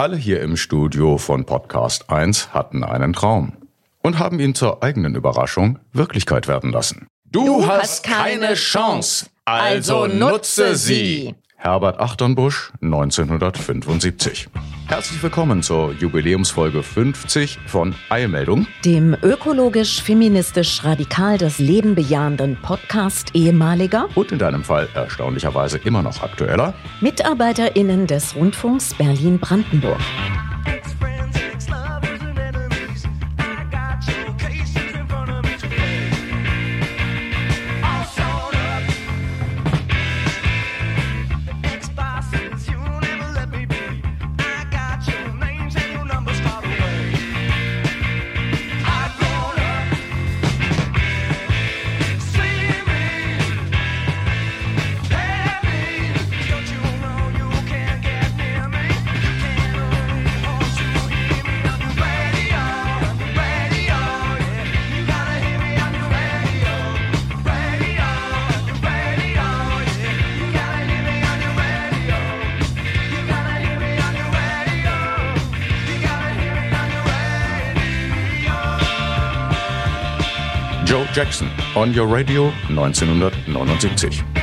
Alle hier im Studio von Podcast 1 hatten einen Traum und haben ihn zur eigenen Überraschung Wirklichkeit werden lassen. Du, hast keine Chance, also nutze sie. Herbert Achternbusch, 1975. Herzlich willkommen zur Jubiläumsfolge 50 von Eilmeldung. Dem ökologisch-feministisch-radikal das Leben bejahenden Podcast ehemaliger Und in deinem Fall erstaunlicherweise immer noch aktueller. MitarbeiterInnen des Rundfunks Berlin-Brandenburg. Joe Jackson, On Your Radio, 1979.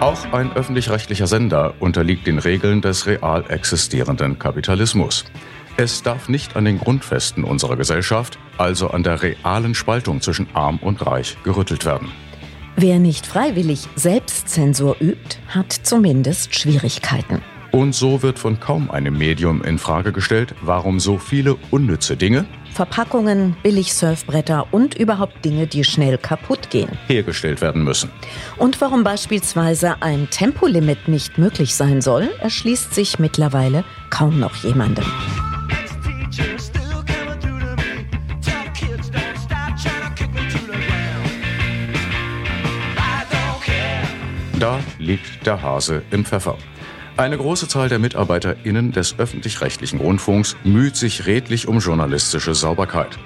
Auch ein öffentlich-rechtlicher Sender unterliegt den Regeln des real existierenden Kapitalismus. Es darf nicht an den Grundfesten unserer Gesellschaft, also an der realen Spaltung zwischen Arm und Reich, gerüttelt werden. Wer nicht freiwillig Selbstzensur übt, hat zumindest Schwierigkeiten. Und so wird von kaum einem Medium in Frage gestellt, warum so viele unnütze Dinge Verpackungen, Billigsurfbretter und überhaupt Dinge, die schnell kaputt gehen. hergestellt werden müssen. Und warum beispielsweise ein Tempolimit nicht möglich sein soll, erschließt sich mittlerweile kaum noch jemandem. Da liegt der Hase im Pfeffer. Eine große Zahl der MitarbeiterInnen des öffentlich-rechtlichen Rundfunks müht sich redlich um journalistische Sauberkeit.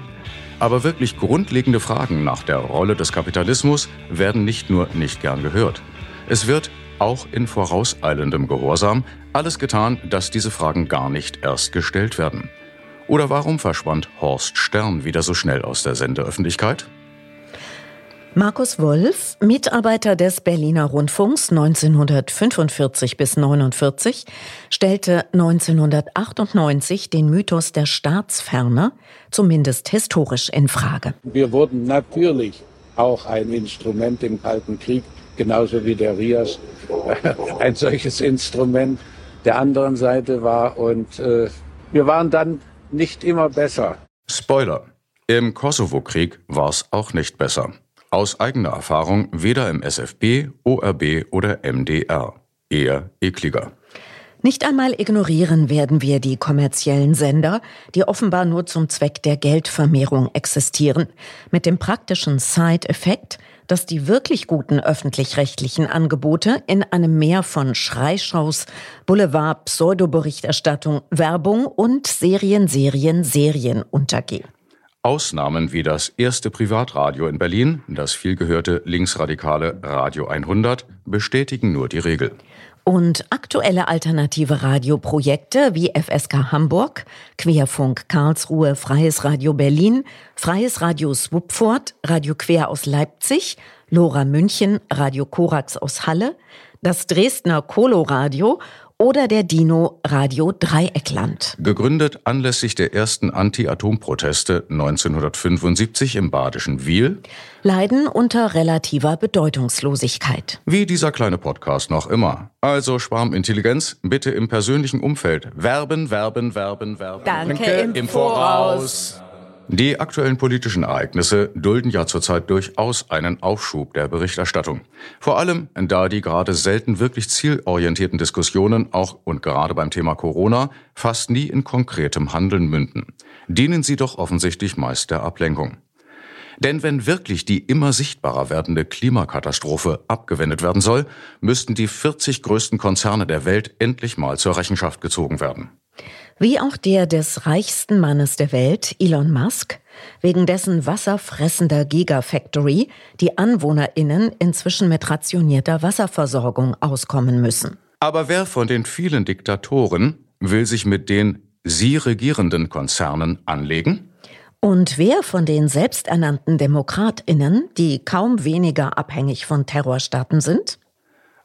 Aber wirklich grundlegende Fragen nach der Rolle des Kapitalismus werden nicht nur nicht gern gehört. Es wird, auch in vorauseilendem Gehorsam, alles getan, dass diese Fragen gar nicht erst gestellt werden. Oder warum verschwand Horst Stern wieder so schnell aus der Sendeöffentlichkeit? Markus Wolf, Mitarbeiter des Berliner Rundfunks 1945 bis 49, stellte 1998 den Mythos der Staatsferne, zumindest historisch, in Frage. Wir wurden natürlich auch ein Instrument im Kalten Krieg, genauso wie der Rias ein solches Instrument der anderen Seite war. Und äh, wir waren dann nicht immer besser. Spoiler. Im Kosovo-Krieg war es auch nicht besser. Aus eigener Erfahrung weder im SFB, ORB oder MDR. Eher ekliger. Nicht einmal ignorieren werden wir die kommerziellen Sender, die offenbar nur zum Zweck der Geldvermehrung existieren, mit dem praktischen Side-Effekt, dass die wirklich guten öffentlich-rechtlichen Angebote in einem Meer von Schreischaus, Boulevard, Pseudoberichterstattung, Werbung und Serien, Serien, Serien untergehen. Ausnahmen wie das erste Privatradio in Berlin, das vielgehörte linksradikale Radio 100, bestätigen nur die Regel. Und aktuelle alternative Radioprojekte wie FSK Hamburg, Querfunk Karlsruhe, Freies Radio Berlin, Freies Radio Swupfort, Radio Quer aus Leipzig, Lora München, Radio Korax aus Halle, das Dresdner Coloradio oder der Dino Radio Dreieckland. Gegründet anlässlich der ersten Anti-Atom-Proteste 1975 im badischen Wiel. Leiden unter relativer Bedeutungslosigkeit. Wie dieser kleine Podcast noch immer. Also Schwarmintelligenz, bitte im persönlichen Umfeld. Werben, werben, werben, werben. Danke im Voraus. Die aktuellen politischen Ereignisse dulden ja zurzeit durchaus einen Aufschub der Berichterstattung. Vor allem, da die gerade selten wirklich zielorientierten Diskussionen auch und gerade beim Thema Corona fast nie in konkretem Handeln münden. Dienen sie doch offensichtlich meist der Ablenkung. Denn wenn wirklich die immer sichtbarer werdende Klimakatastrophe abgewendet werden soll, müssten die 40 größten Konzerne der Welt endlich mal zur Rechenschaft gezogen werden. Wie auch der des reichsten Mannes der Welt, Elon Musk, wegen dessen wasserfressender Gigafactory die AnwohnerInnen inzwischen mit rationierter Wasserversorgung auskommen müssen. Aber wer von den vielen Diktatoren will sich mit den sie regierenden Konzernen anlegen? Und wer von den selbsternannten DemokratInnen, die kaum weniger abhängig von Terrorstaaten sind?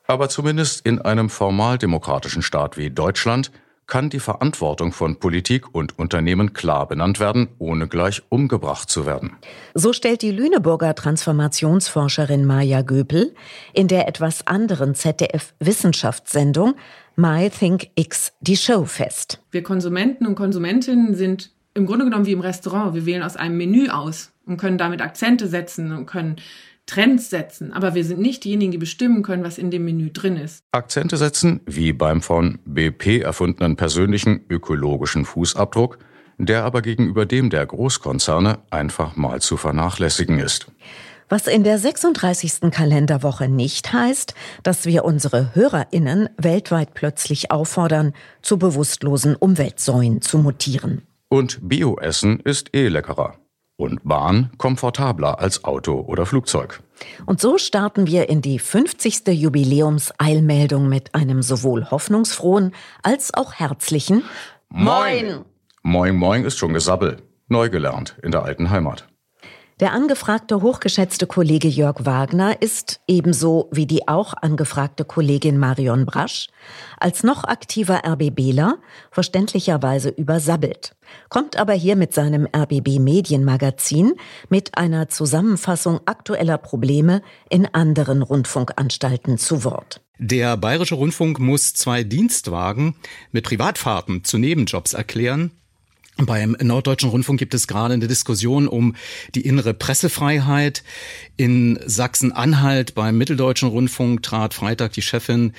Aber zumindest in einem formal demokratischen Staat wie Deutschland kann die Verantwortung von Politik und Unternehmen klar benannt werden, ohne gleich umgebracht zu werden. So stellt die Lüneburger Transformationsforscherin Maja Göpel in der etwas anderen ZDF-Wissenschaftssendung My Think X die Show fest. Wir Konsumenten und Konsumentinnen sind im Grunde genommen wie im Restaurant. Wir wählen aus einem Menü aus und können damit Akzente setzen und können Trends setzen, aber wir sind nicht diejenigen, die bestimmen können, was in dem Menü drin ist. Akzente setzen, wie beim von BP erfundenen persönlichen ökologischen Fußabdruck, der aber gegenüber dem der Großkonzerne einfach mal zu vernachlässigen ist. Was in der 36. Kalenderwoche nicht heißt, dass wir unsere Hörerinnen weltweit plötzlich auffordern, zu bewusstlosen Umweltsäuen zu mutieren. Und Bioessen ist eh leckerer und Bahn komfortabler als Auto oder Flugzeug. Und so starten wir in die 50. Jubiläumseilmeldung mit einem sowohl hoffnungsfrohen als auch herzlichen Moin! Moin Moin ist schon Gesabbel. Neu gelernt in der alten Heimat. Der angefragte hochgeschätzte Kollege Jörg Wagner ist ebenso wie die auch angefragte Kollegin Marion Brasch als noch aktiver RBBler verständlicherweise übersabbelt, kommt aber hier mit seinem RBB Medienmagazin mit einer Zusammenfassung aktueller Probleme in anderen Rundfunkanstalten zu Wort. Der Bayerische Rundfunk muss zwei Dienstwagen mit Privatfahrten zu Nebenjobs erklären. Beim Norddeutschen Rundfunk gibt es gerade eine Diskussion um die innere Pressefreiheit. In Sachsen-Anhalt beim Mitteldeutschen Rundfunk trat Freitag die Chefin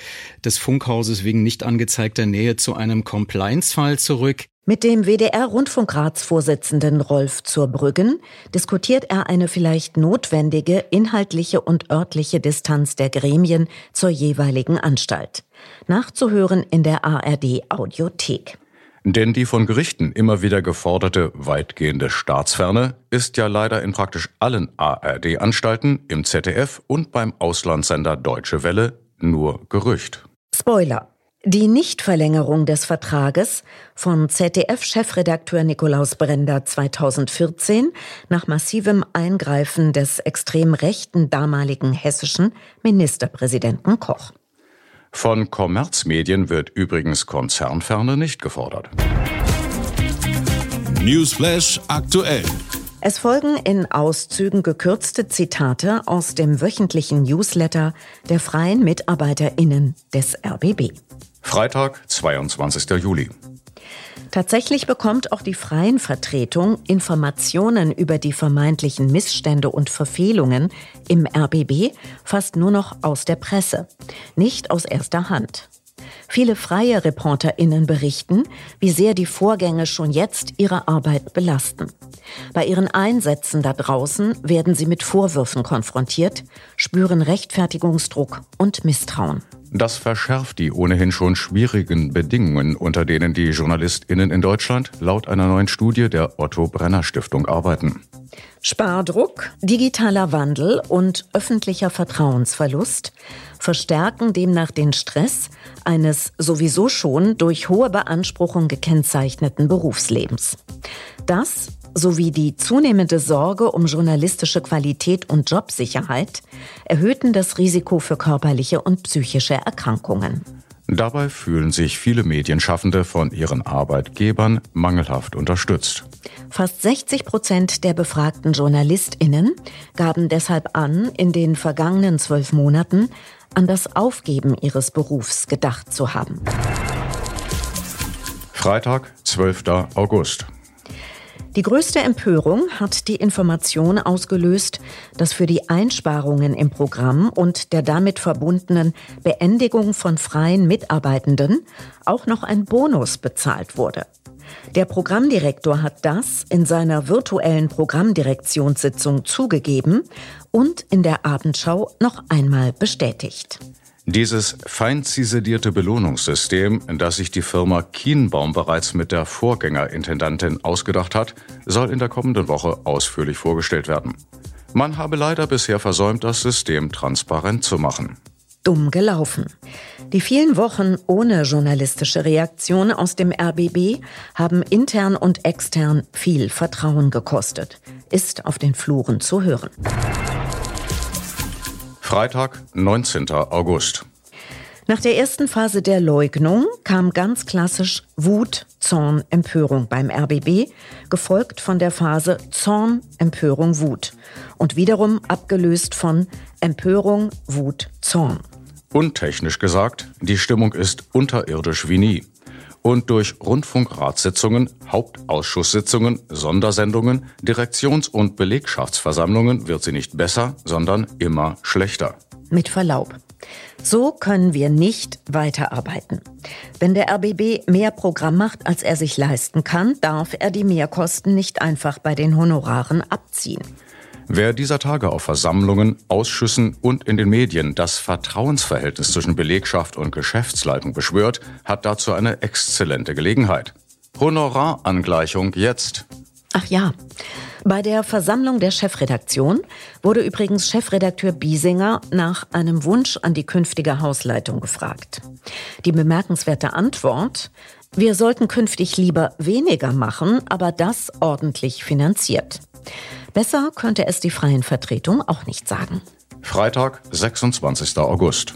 des Funkhauses wegen nicht angezeigter Nähe zu einem Compliance-Fall zurück. Mit dem WDR-Rundfunkratsvorsitzenden Rolf Zurbrüggen diskutiert er eine vielleicht notwendige inhaltliche und örtliche Distanz der Gremien zur jeweiligen Anstalt. Nachzuhören in der ARD Audiothek. Denn die von Gerichten immer wieder geforderte weitgehende Staatsferne ist ja leider in praktisch allen ARD-Anstalten, im ZDF und beim Auslandssender Deutsche Welle nur Gerücht. Spoiler. Die Nichtverlängerung des Vertrages von ZDF-Chefredakteur Nikolaus Brender 2014 nach massivem Eingreifen des extrem rechten damaligen hessischen Ministerpräsidenten Koch. Von Kommerzmedien wird übrigens Konzernferne nicht gefordert. Newsflash aktuell. Es folgen in Auszügen gekürzte Zitate aus dem wöchentlichen Newsletter der freien Mitarbeiterinnen des RBB. Freitag, 22. Juli. Tatsächlich bekommt auch die freien Vertretung Informationen über die vermeintlichen Missstände und Verfehlungen im RBB fast nur noch aus der Presse, nicht aus erster Hand. Viele freie ReporterInnen berichten, wie sehr die Vorgänge schon jetzt ihre Arbeit belasten. Bei ihren Einsätzen da draußen werden sie mit Vorwürfen konfrontiert, spüren Rechtfertigungsdruck und Misstrauen. Das verschärft die ohnehin schon schwierigen Bedingungen, unter denen die JournalistInnen in Deutschland laut einer neuen Studie der Otto Brenner Stiftung arbeiten. Spardruck, digitaler Wandel und öffentlicher Vertrauensverlust verstärken demnach den Stress eines sowieso schon durch hohe Beanspruchung gekennzeichneten Berufslebens. Das sowie die zunehmende Sorge um journalistische Qualität und Jobsicherheit erhöhten das Risiko für körperliche und psychische Erkrankungen. Dabei fühlen sich viele Medienschaffende von ihren Arbeitgebern mangelhaft unterstützt. Fast 60 Prozent der befragten JournalistInnen gaben deshalb an, in den vergangenen zwölf Monaten an das Aufgeben ihres Berufs gedacht zu haben. Freitag, 12. August. Die größte Empörung hat die Information ausgelöst, dass für die Einsparungen im Programm und der damit verbundenen Beendigung von freien Mitarbeitenden auch noch ein Bonus bezahlt wurde. Der Programmdirektor hat das in seiner virtuellen Programmdirektionssitzung zugegeben und in der Abendschau noch einmal bestätigt. Dieses fein ziselierte Belohnungssystem, das sich die Firma Kienbaum bereits mit der Vorgängerintendantin ausgedacht hat, soll in der kommenden Woche ausführlich vorgestellt werden. Man habe leider bisher versäumt, das System transparent zu machen. Dumm gelaufen. Die vielen Wochen ohne journalistische Reaktion aus dem RBB haben intern und extern viel Vertrauen gekostet. Ist auf den Fluren zu hören. Freitag, 19. August. Nach der ersten Phase der Leugnung kam ganz klassisch Wut, Zorn, Empörung beim RBB, gefolgt von der Phase Zorn, Empörung, Wut und wiederum abgelöst von Empörung, Wut, Zorn. Untechnisch gesagt, die Stimmung ist unterirdisch wie nie. Und durch Rundfunkratssitzungen, Hauptausschusssitzungen, Sondersendungen, Direktions- und Belegschaftsversammlungen wird sie nicht besser, sondern immer schlechter. Mit Verlaub. So können wir nicht weiterarbeiten. Wenn der RBB mehr Programm macht, als er sich leisten kann, darf er die Mehrkosten nicht einfach bei den Honoraren abziehen. Wer dieser Tage auf Versammlungen, Ausschüssen und in den Medien das Vertrauensverhältnis zwischen Belegschaft und Geschäftsleitung beschwört, hat dazu eine exzellente Gelegenheit. Honorarangleichung jetzt. Ach ja. Bei der Versammlung der Chefredaktion wurde übrigens Chefredakteur Biesinger nach einem Wunsch an die künftige Hausleitung gefragt. Die bemerkenswerte Antwort, wir sollten künftig lieber weniger machen, aber das ordentlich finanziert. Besser könnte es die freien Vertretung auch nicht sagen. Freitag, 26. August.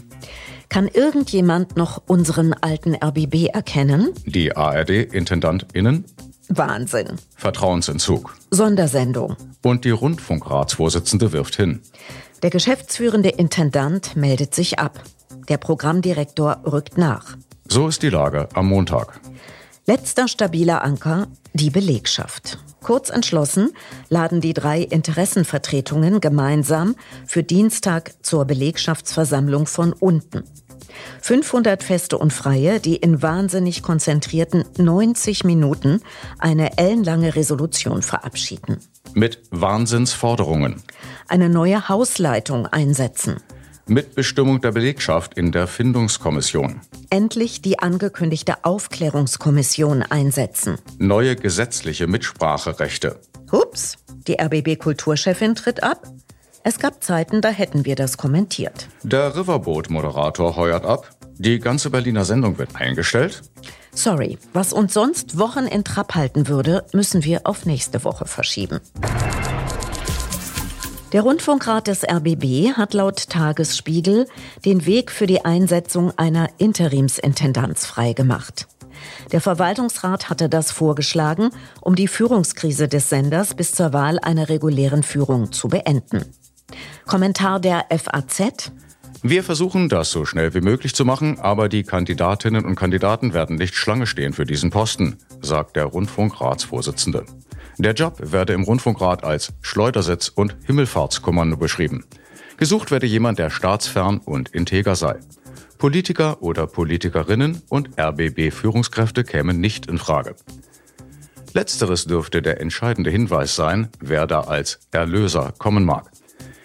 Kann irgendjemand noch unseren alten RBB erkennen? Die ARD-IntendantInnen? Wahnsinn. Vertrauensentzug. Sondersendung. Und die Rundfunkratsvorsitzende wirft hin. Der geschäftsführende Intendant meldet sich ab. Der Programmdirektor rückt nach. So ist die Lage am Montag. Letzter stabiler Anker, die Belegschaft. Kurz entschlossen laden die drei Interessenvertretungen gemeinsam für Dienstag zur Belegschaftsversammlung von unten. 500 Feste und Freie, die in wahnsinnig konzentrierten 90 Minuten eine ellenlange Resolution verabschieden. Mit Wahnsinnsforderungen. Eine neue Hausleitung einsetzen. Mitbestimmung der Belegschaft in der Findungskommission. Endlich die angekündigte Aufklärungskommission einsetzen. Neue gesetzliche Mitspracherechte. Hups, die RBB-Kulturchefin tritt ab. Es gab Zeiten, da hätten wir das kommentiert. Der Riverboat-Moderator heuert ab. Die ganze Berliner Sendung wird eingestellt. Sorry, was uns sonst Wochen in Trab halten würde, müssen wir auf nächste Woche verschieben. Der Rundfunkrat des RBB hat laut Tagesspiegel den Weg für die Einsetzung einer Interimsintendanz freigemacht. Der Verwaltungsrat hatte das vorgeschlagen, um die Führungskrise des Senders bis zur Wahl einer regulären Führung zu beenden. Kommentar der FAZ. Wir versuchen, das so schnell wie möglich zu machen, aber die Kandidatinnen und Kandidaten werden nicht Schlange stehen für diesen Posten, sagt der Rundfunkratsvorsitzende. Der Job werde im Rundfunkrat als Schleudersitz und Himmelfahrtskommando beschrieben. Gesucht werde jemand, der staatsfern und integer sei. Politiker oder Politikerinnen und RBB-Führungskräfte kämen nicht in Frage. Letzteres dürfte der entscheidende Hinweis sein, wer da als Erlöser kommen mag.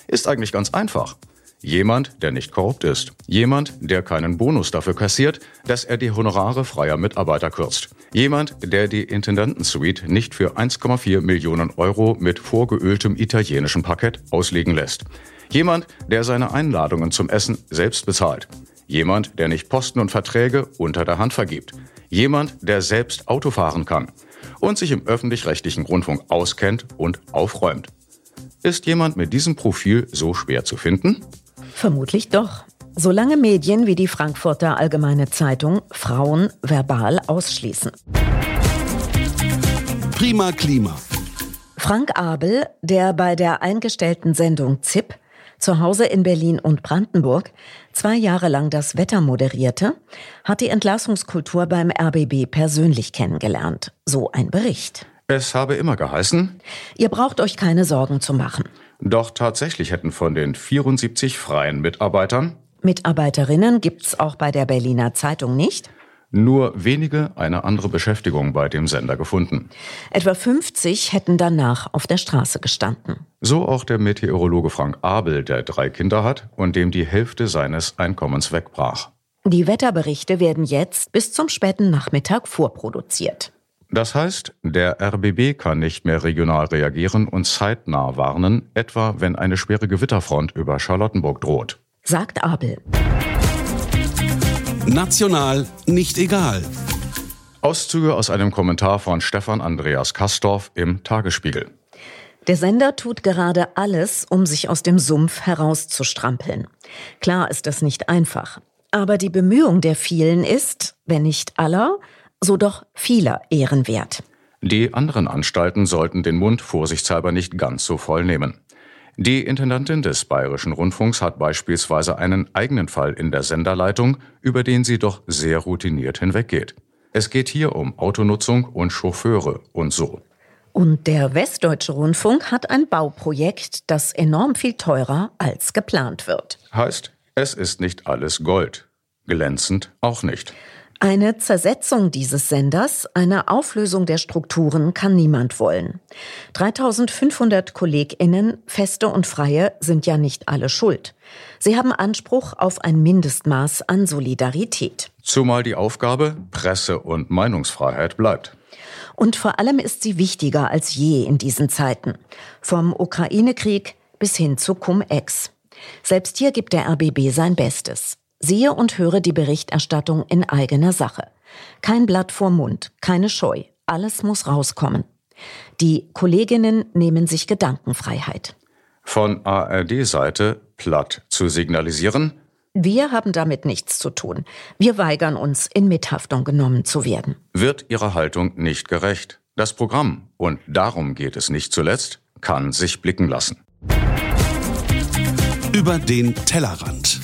Ist eigentlich ganz einfach. Jemand, der nicht korrupt ist. Jemand, der keinen Bonus dafür kassiert, dass er die Honorare freier Mitarbeiter kürzt. Jemand, der die Intendantensuite nicht für 1,4 Millionen Euro mit vorgeöltem italienischem Parkett auslegen lässt. Jemand, der seine Einladungen zum Essen selbst bezahlt. Jemand, der nicht Posten und Verträge unter der Hand vergibt. Jemand, der selbst Auto fahren kann und sich im öffentlich-rechtlichen Rundfunk auskennt und aufräumt. Ist jemand mit diesem Profil so schwer zu finden? Vermutlich doch. Solange Medien wie die Frankfurter Allgemeine Zeitung Frauen verbal ausschließen. Prima Klima. Frank Abel, der bei der eingestellten Sendung ZIP zu Hause in Berlin und Brandenburg zwei Jahre lang das Wetter moderierte, hat die Entlassungskultur beim RBB persönlich kennengelernt. So ein Bericht. Es habe immer geheißen, ihr braucht euch keine Sorgen zu machen. Doch tatsächlich hätten von den 74 freien Mitarbeitern Mitarbeiterinnen gibt's auch bei der Berliner Zeitung nicht. Nur wenige eine andere Beschäftigung bei dem Sender gefunden. Etwa 50 hätten danach auf der Straße gestanden. So auch der Meteorologe Frank Abel, der drei Kinder hat und dem die Hälfte seines Einkommens wegbrach. Die Wetterberichte werden jetzt bis zum späten Nachmittag vorproduziert. Das heißt, der RBB kann nicht mehr regional reagieren und zeitnah warnen, etwa wenn eine schwere Gewitterfront über Charlottenburg droht. Sagt Abel. National nicht egal. Auszüge aus einem Kommentar von Stefan Andreas Kastorf im Tagesspiegel. Der Sender tut gerade alles, um sich aus dem Sumpf herauszustrampeln. Klar ist das nicht einfach. Aber die Bemühung der vielen ist, wenn nicht aller, so doch vieler ehrenwert. Die anderen Anstalten sollten den Mund vorsichtshalber nicht ganz so voll nehmen. Die Intendantin des Bayerischen Rundfunks hat beispielsweise einen eigenen Fall in der Senderleitung, über den sie doch sehr routiniert hinweggeht. Es geht hier um Autonutzung und Chauffeure und so. Und der Westdeutsche Rundfunk hat ein Bauprojekt, das enorm viel teurer als geplant wird. Heißt, es ist nicht alles Gold. Glänzend auch nicht. Eine Zersetzung dieses Senders, eine Auflösung der Strukturen kann niemand wollen. 3500 Kolleginnen, Feste und Freie, sind ja nicht alle schuld. Sie haben Anspruch auf ein Mindestmaß an Solidarität. Zumal die Aufgabe Presse- und Meinungsfreiheit bleibt. Und vor allem ist sie wichtiger als je in diesen Zeiten. Vom Ukraine-Krieg bis hin zu Cum-Ex. Selbst hier gibt der RBB sein Bestes. Siehe und höre die Berichterstattung in eigener Sache. Kein Blatt vor Mund, keine Scheu, alles muss rauskommen. Die Kolleginnen nehmen sich Gedankenfreiheit. Von ARD-Seite platt zu signalisieren, wir haben damit nichts zu tun. Wir weigern uns, in Mithaftung genommen zu werden. Wird ihrer Haltung nicht gerecht. Das Programm, und darum geht es nicht zuletzt, kann sich blicken lassen. Über den Tellerrand.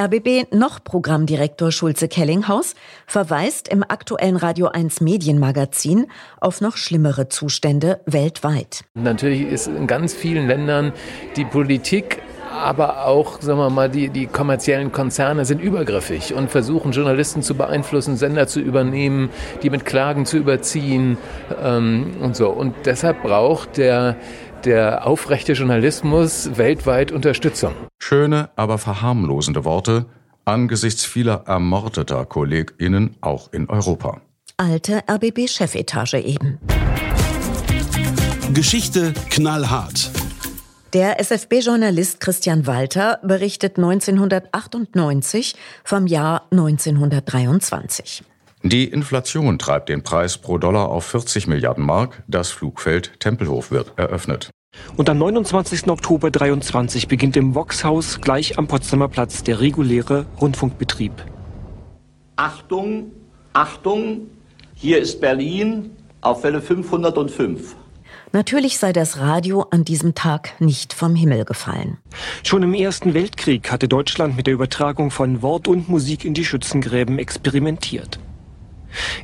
RBB noch Programmdirektor Schulze Kellinghaus verweist im aktuellen Radio 1 Medienmagazin auf noch schlimmere Zustände weltweit. Natürlich ist in ganz vielen Ländern die Politik aber auch, sagen wir mal, die, die kommerziellen Konzerne sind übergriffig und versuchen Journalisten zu beeinflussen, Sender zu übernehmen, die mit Klagen zu überziehen ähm, und so. Und deshalb braucht der der aufrechte Journalismus weltweit Unterstützung. Schöne, aber verharmlosende Worte angesichts vieler ermordeter KollegInnen auch in Europa. Alte RBB-Chefetage eben. Geschichte knallhart. Der SFB-Journalist Christian Walter berichtet 1998 vom Jahr 1923. Die Inflation treibt den Preis pro Dollar auf 40 Milliarden Mark. Das Flugfeld Tempelhof wird eröffnet. Und am 29. Oktober 23 beginnt im Voxhaus gleich am Potsdamer Platz der reguläre Rundfunkbetrieb. Achtung, Achtung, hier ist Berlin auf Welle 505. Natürlich sei das Radio an diesem Tag nicht vom Himmel gefallen. Schon im Ersten Weltkrieg hatte Deutschland mit der Übertragung von Wort und Musik in die Schützengräben experimentiert.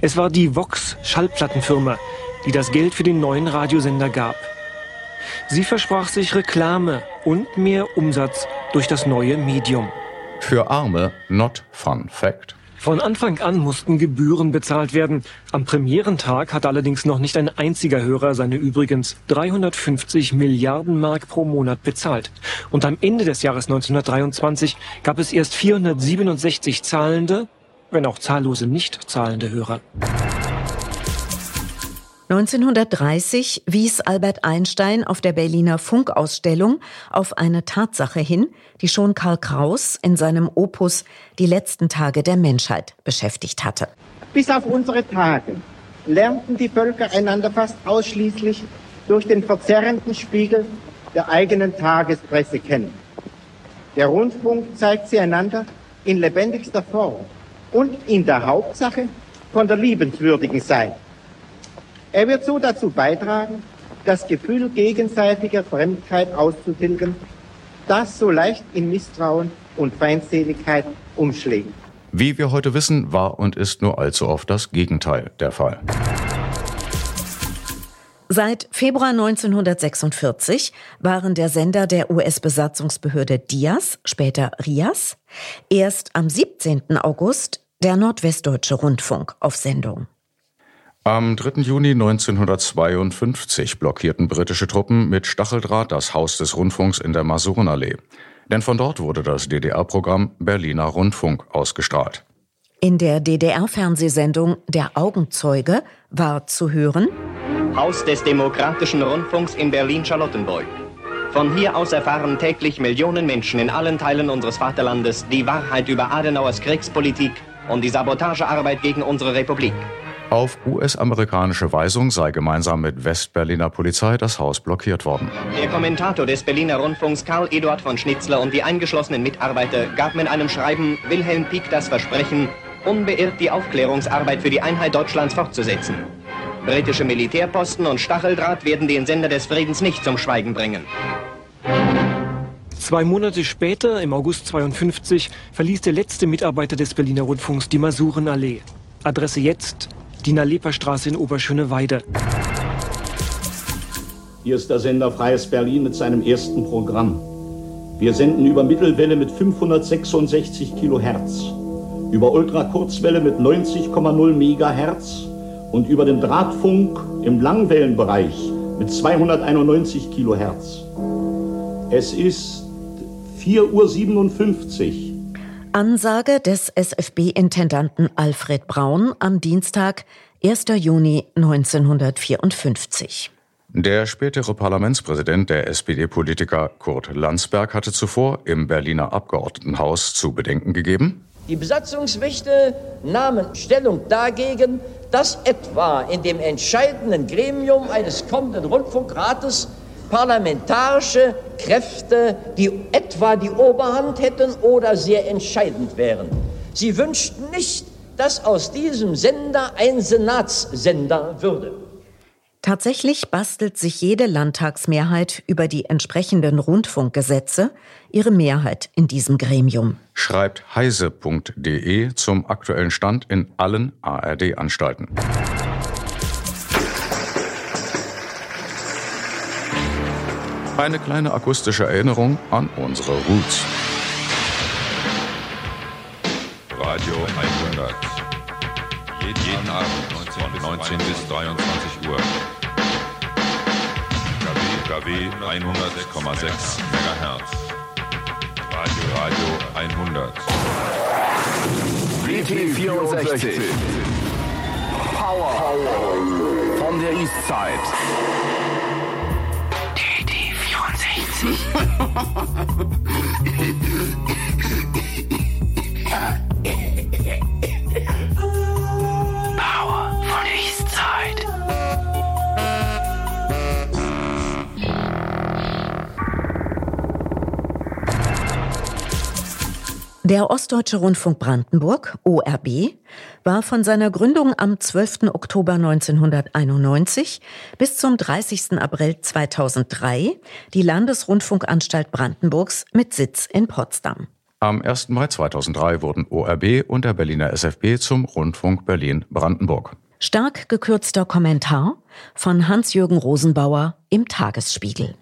Es war die Vox Schallplattenfirma, die das Geld für den neuen Radiosender gab. Sie versprach sich Reklame und mehr Umsatz durch das neue Medium. Für Arme not fun fact. Von Anfang an mussten Gebühren bezahlt werden. Am Premierentag hat allerdings noch nicht ein einziger Hörer seine übrigens 350 Milliarden Mark pro Monat bezahlt. Und am Ende des Jahres 1923 gab es erst 467 zahlende, wenn auch zahllose nicht zahlende Hörer. 1930 wies Albert Einstein auf der Berliner Funkausstellung auf eine Tatsache hin, die schon Karl Kraus in seinem Opus Die letzten Tage der Menschheit beschäftigt hatte. Bis auf unsere Tage lernten die Völker einander fast ausschließlich durch den verzerrenden Spiegel der eigenen Tagespresse kennen. Der Rundfunk zeigt sie einander in lebendigster Form und in der Hauptsache von der liebenswürdigen Seite. Er wird so dazu beitragen, das Gefühl gegenseitiger Fremdheit auszutilgen, das so leicht in Misstrauen und Feindseligkeit umschlägt. Wie wir heute wissen, war und ist nur allzu oft das Gegenteil der Fall. Seit Februar 1946 waren der Sender der US-Besatzungsbehörde Diaz, später Rias, erst am 17. August der Nordwestdeutsche Rundfunk auf Sendung. Am 3. Juni 1952 blockierten britische Truppen mit Stacheldraht das Haus des Rundfunks in der Masurenallee. Denn von dort wurde das DDR-Programm Berliner Rundfunk ausgestrahlt. In der DDR-Fernsehsendung Der Augenzeuge war zu hören Haus des Demokratischen Rundfunks in Berlin-Charlottenburg. Von hier aus erfahren täglich Millionen Menschen in allen Teilen unseres Vaterlandes die Wahrheit über Adenauers Kriegspolitik und die Sabotagearbeit gegen unsere Republik. Auf US-amerikanische Weisung sei gemeinsam mit Westberliner Polizei das Haus blockiert worden. Der Kommentator des Berliner Rundfunks Karl Eduard von Schnitzler und die eingeschlossenen Mitarbeiter gaben in einem Schreiben Wilhelm Pieck das Versprechen, unbeirrt die Aufklärungsarbeit für die Einheit Deutschlands fortzusetzen. Britische Militärposten und Stacheldraht werden den Sender des Friedens nicht zum Schweigen bringen. Zwei Monate später, im August 52, verließ der letzte Mitarbeiter des Berliner Rundfunks die Masurenallee. Adresse jetzt Dina Leperstraße in Oberschöneweide. Hier ist der Sender Freies Berlin mit seinem ersten Programm. Wir senden über Mittelwelle mit 566 Kilohertz, über Ultrakurzwelle mit 90,0 Megahertz und über den Drahtfunk im Langwellenbereich mit 291 Kilohertz. Es ist 4.57 Uhr. Ansage des SFB-Intendanten Alfred Braun am Dienstag, 1. Juni 1954. Der spätere Parlamentspräsident der SPD-Politiker Kurt Landsberg hatte zuvor im Berliner Abgeordnetenhaus zu bedenken gegeben. Die Besatzungsmächte nahmen Stellung dagegen, dass etwa in dem entscheidenden Gremium eines kommenden Rundfunkrates parlamentarische Kräfte, die etwa die Oberhand hätten oder sehr entscheidend wären. Sie wünschten nicht, dass aus diesem Sender ein Senatssender würde. Tatsächlich bastelt sich jede Landtagsmehrheit über die entsprechenden Rundfunkgesetze ihre Mehrheit in diesem Gremium. Schreibt heise.de zum aktuellen Stand in allen ARD-Anstalten. Eine kleine akustische Erinnerung an unsere Roots. Radio 100. Jeden Abend von 19 bis 23 Uhr. KW 100,6 MHz. Radio Radio 100. BT 64. Power. Von der East Side. Power von Eastside. Der Ostdeutsche Rundfunk Brandenburg, ORB, war von seiner Gründung am 12. Oktober 1991 bis zum 30. April 2003 die Landesrundfunkanstalt Brandenburgs mit Sitz in Potsdam. Am 1. Mai 2003 wurden ORB und der Berliner SFB zum Rundfunk Berlin-Brandenburg. Stark gekürzter Kommentar von Hans-Jürgen Rosenbauer im Tagesspiegel.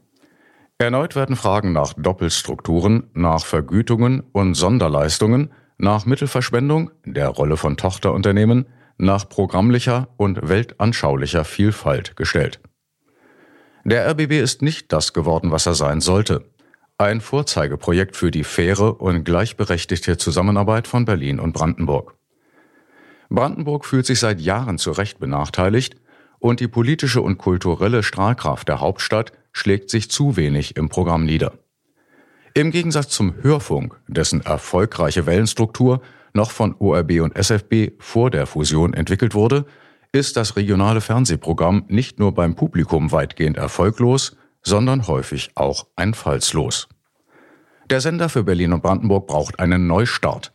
Erneut werden Fragen nach Doppelstrukturen, nach Vergütungen und Sonderleistungen, nach Mittelverschwendung, der Rolle von Tochterunternehmen, nach programmlicher und weltanschaulicher Vielfalt gestellt. Der RBB ist nicht das geworden, was er sein sollte. Ein Vorzeigeprojekt für die faire und gleichberechtigte Zusammenarbeit von Berlin und Brandenburg. Brandenburg fühlt sich seit Jahren zu Recht benachteiligt und die politische und kulturelle Strahlkraft der Hauptstadt schlägt sich zu wenig im Programm nieder. Im Gegensatz zum Hörfunk, dessen erfolgreiche Wellenstruktur noch von ORB und SFB vor der Fusion entwickelt wurde, ist das regionale Fernsehprogramm nicht nur beim Publikum weitgehend erfolglos, sondern häufig auch einfallslos. Der Sender für Berlin und Brandenburg braucht einen Neustart.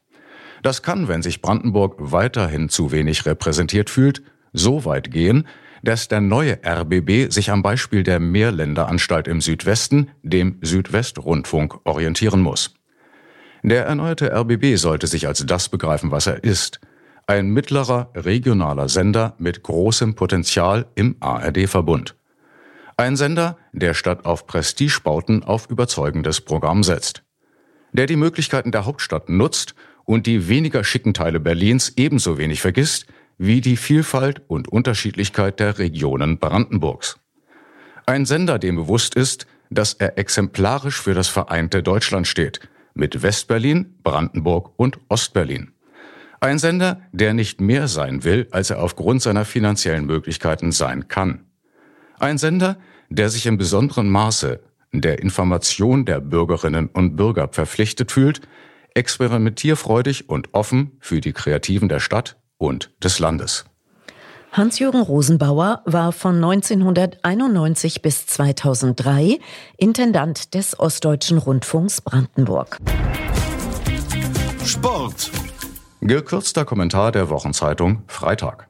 Das kann, wenn sich Brandenburg weiterhin zu wenig repräsentiert fühlt, so weit gehen, dass der neue RBB sich am Beispiel der Mehrländeranstalt im Südwesten, dem Südwestrundfunk, orientieren muss. Der erneuerte RBB sollte sich als das begreifen, was er ist. Ein mittlerer regionaler Sender mit großem Potenzial im ARD-Verbund. Ein Sender, der statt auf Prestigebauten auf überzeugendes Programm setzt. Der die Möglichkeiten der Hauptstadt nutzt und die weniger schicken Teile Berlins ebenso wenig vergisst wie die Vielfalt und Unterschiedlichkeit der Regionen Brandenburgs. Ein Sender, dem bewusst ist, dass er exemplarisch für das vereinte Deutschland steht, mit Westberlin, Brandenburg und Ostberlin. Ein Sender, der nicht mehr sein will, als er aufgrund seiner finanziellen Möglichkeiten sein kann. Ein Sender, der sich im besonderen Maße der Information der Bürgerinnen und Bürger verpflichtet fühlt, experimentierfreudig und offen für die Kreativen der Stadt und des Landes. Hans-Jürgen Rosenbauer war von 1991 bis 2003 Intendant des Ostdeutschen Rundfunks Brandenburg. Sport. Gekürzter Kommentar der Wochenzeitung Freitag.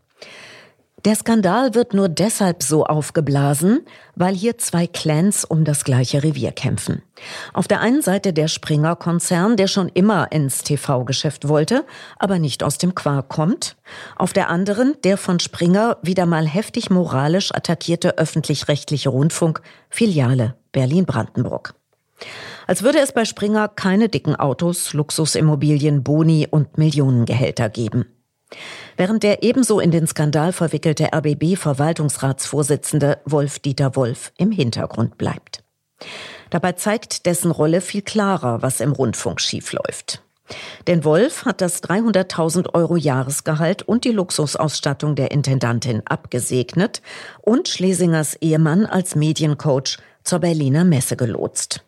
Der Skandal wird nur deshalb so aufgeblasen, weil hier zwei Clans um das gleiche Revier kämpfen. Auf der einen Seite der Springer-Konzern, der schon immer ins TV-Geschäft wollte, aber nicht aus dem Quark kommt. Auf der anderen der von Springer wieder mal heftig moralisch attackierte öffentlich-rechtliche Rundfunk, Filiale Berlin-Brandenburg. Als würde es bei Springer keine dicken Autos, Luxusimmobilien, Boni und Millionengehälter geben. Während der ebenso in den Skandal verwickelte RBB-Verwaltungsratsvorsitzende Wolf-Dieter Wolf im Hintergrund bleibt. Dabei zeigt dessen Rolle viel klarer, was im Rundfunk schiefläuft. Denn Wolf hat das 300.000 Euro Jahresgehalt und die Luxusausstattung der Intendantin abgesegnet und Schlesingers Ehemann als Mediencoach zur Berliner Messe gelotst.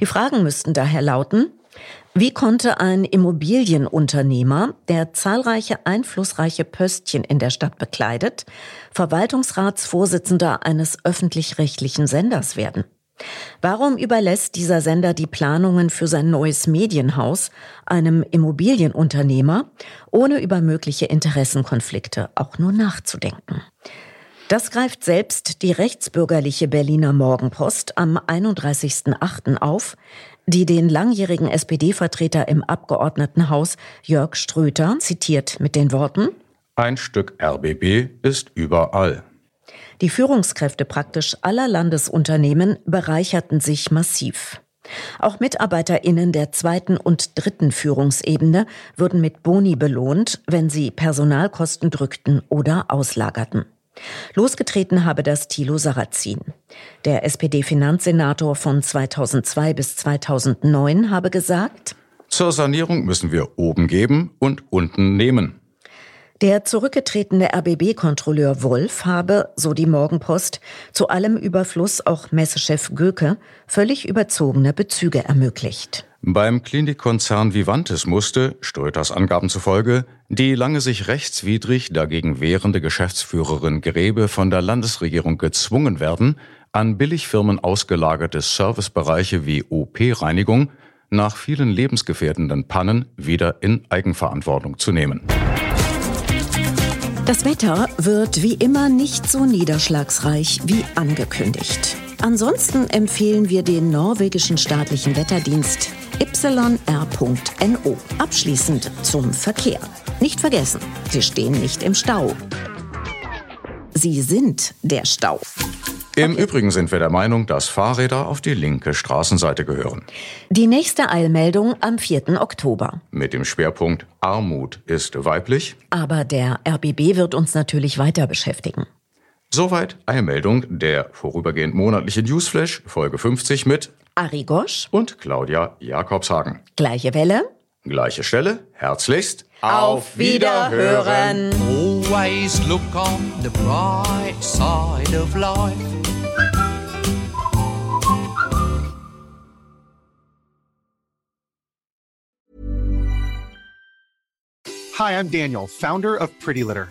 Die Fragen müssten daher lauten, wie konnte ein Immobilienunternehmer, der zahlreiche einflussreiche Pöstchen in der Stadt bekleidet, Verwaltungsratsvorsitzender eines öffentlich-rechtlichen Senders werden? Warum überlässt dieser Sender die Planungen für sein neues Medienhaus einem Immobilienunternehmer, ohne über mögliche Interessenkonflikte auch nur nachzudenken? Das greift selbst die rechtsbürgerliche Berliner Morgenpost am 31.08. auf, die den langjährigen SPD-Vertreter im Abgeordnetenhaus Jörg Ströter zitiert mit den Worten Ein Stück RBB ist überall. Die Führungskräfte praktisch aller Landesunternehmen bereicherten sich massiv. Auch MitarbeiterInnen der zweiten und dritten Führungsebene würden mit Boni belohnt, wenn sie Personalkosten drückten oder auslagerten. Losgetreten habe das Thilo Sarrazin. Der SPD-Finanzsenator von 2002 bis 2009 habe gesagt, Zur Sanierung müssen wir oben geben und unten nehmen. Der zurückgetretene RBB-Kontrolleur Wolf habe, so die Morgenpost, zu allem Überfluss auch Messechef Göke völlig überzogene Bezüge ermöglicht. Beim Klinikkonzern Vivantes musste, Ströters Angaben zufolge, die lange sich rechtswidrig dagegen wehrende Geschäftsführerin Grebe von der Landesregierung gezwungen werden, an Billigfirmen ausgelagerte Servicebereiche wie OP-Reinigung nach vielen lebensgefährdenden Pannen wieder in Eigenverantwortung zu nehmen. Das Wetter wird wie immer nicht so niederschlagsreich wie angekündigt. Ansonsten empfehlen wir den norwegischen staatlichen Wetterdienst yr.no. Abschließend zum Verkehr. Nicht vergessen, Sie stehen nicht im Stau. Sie sind der Stau. Im Übrigen sind wir der Meinung, dass Fahrräder auf die linke Straßenseite gehören. Die nächste Eilmeldung am 4. Oktober. Mit dem Schwerpunkt Armut ist weiblich. Aber der RBB wird uns natürlich weiter beschäftigen. Soweit Eilmeldung der vorübergehend monatliche Newsflash, Folge 50 mit Ari Gosch und Claudia Jakobshagen. Gleiche Welle. Gleiche Stelle. Herzlichst. Auf Wiederhören. Always look on the bright side of life. Hi, I'm Daniel, founder of Pretty Litter.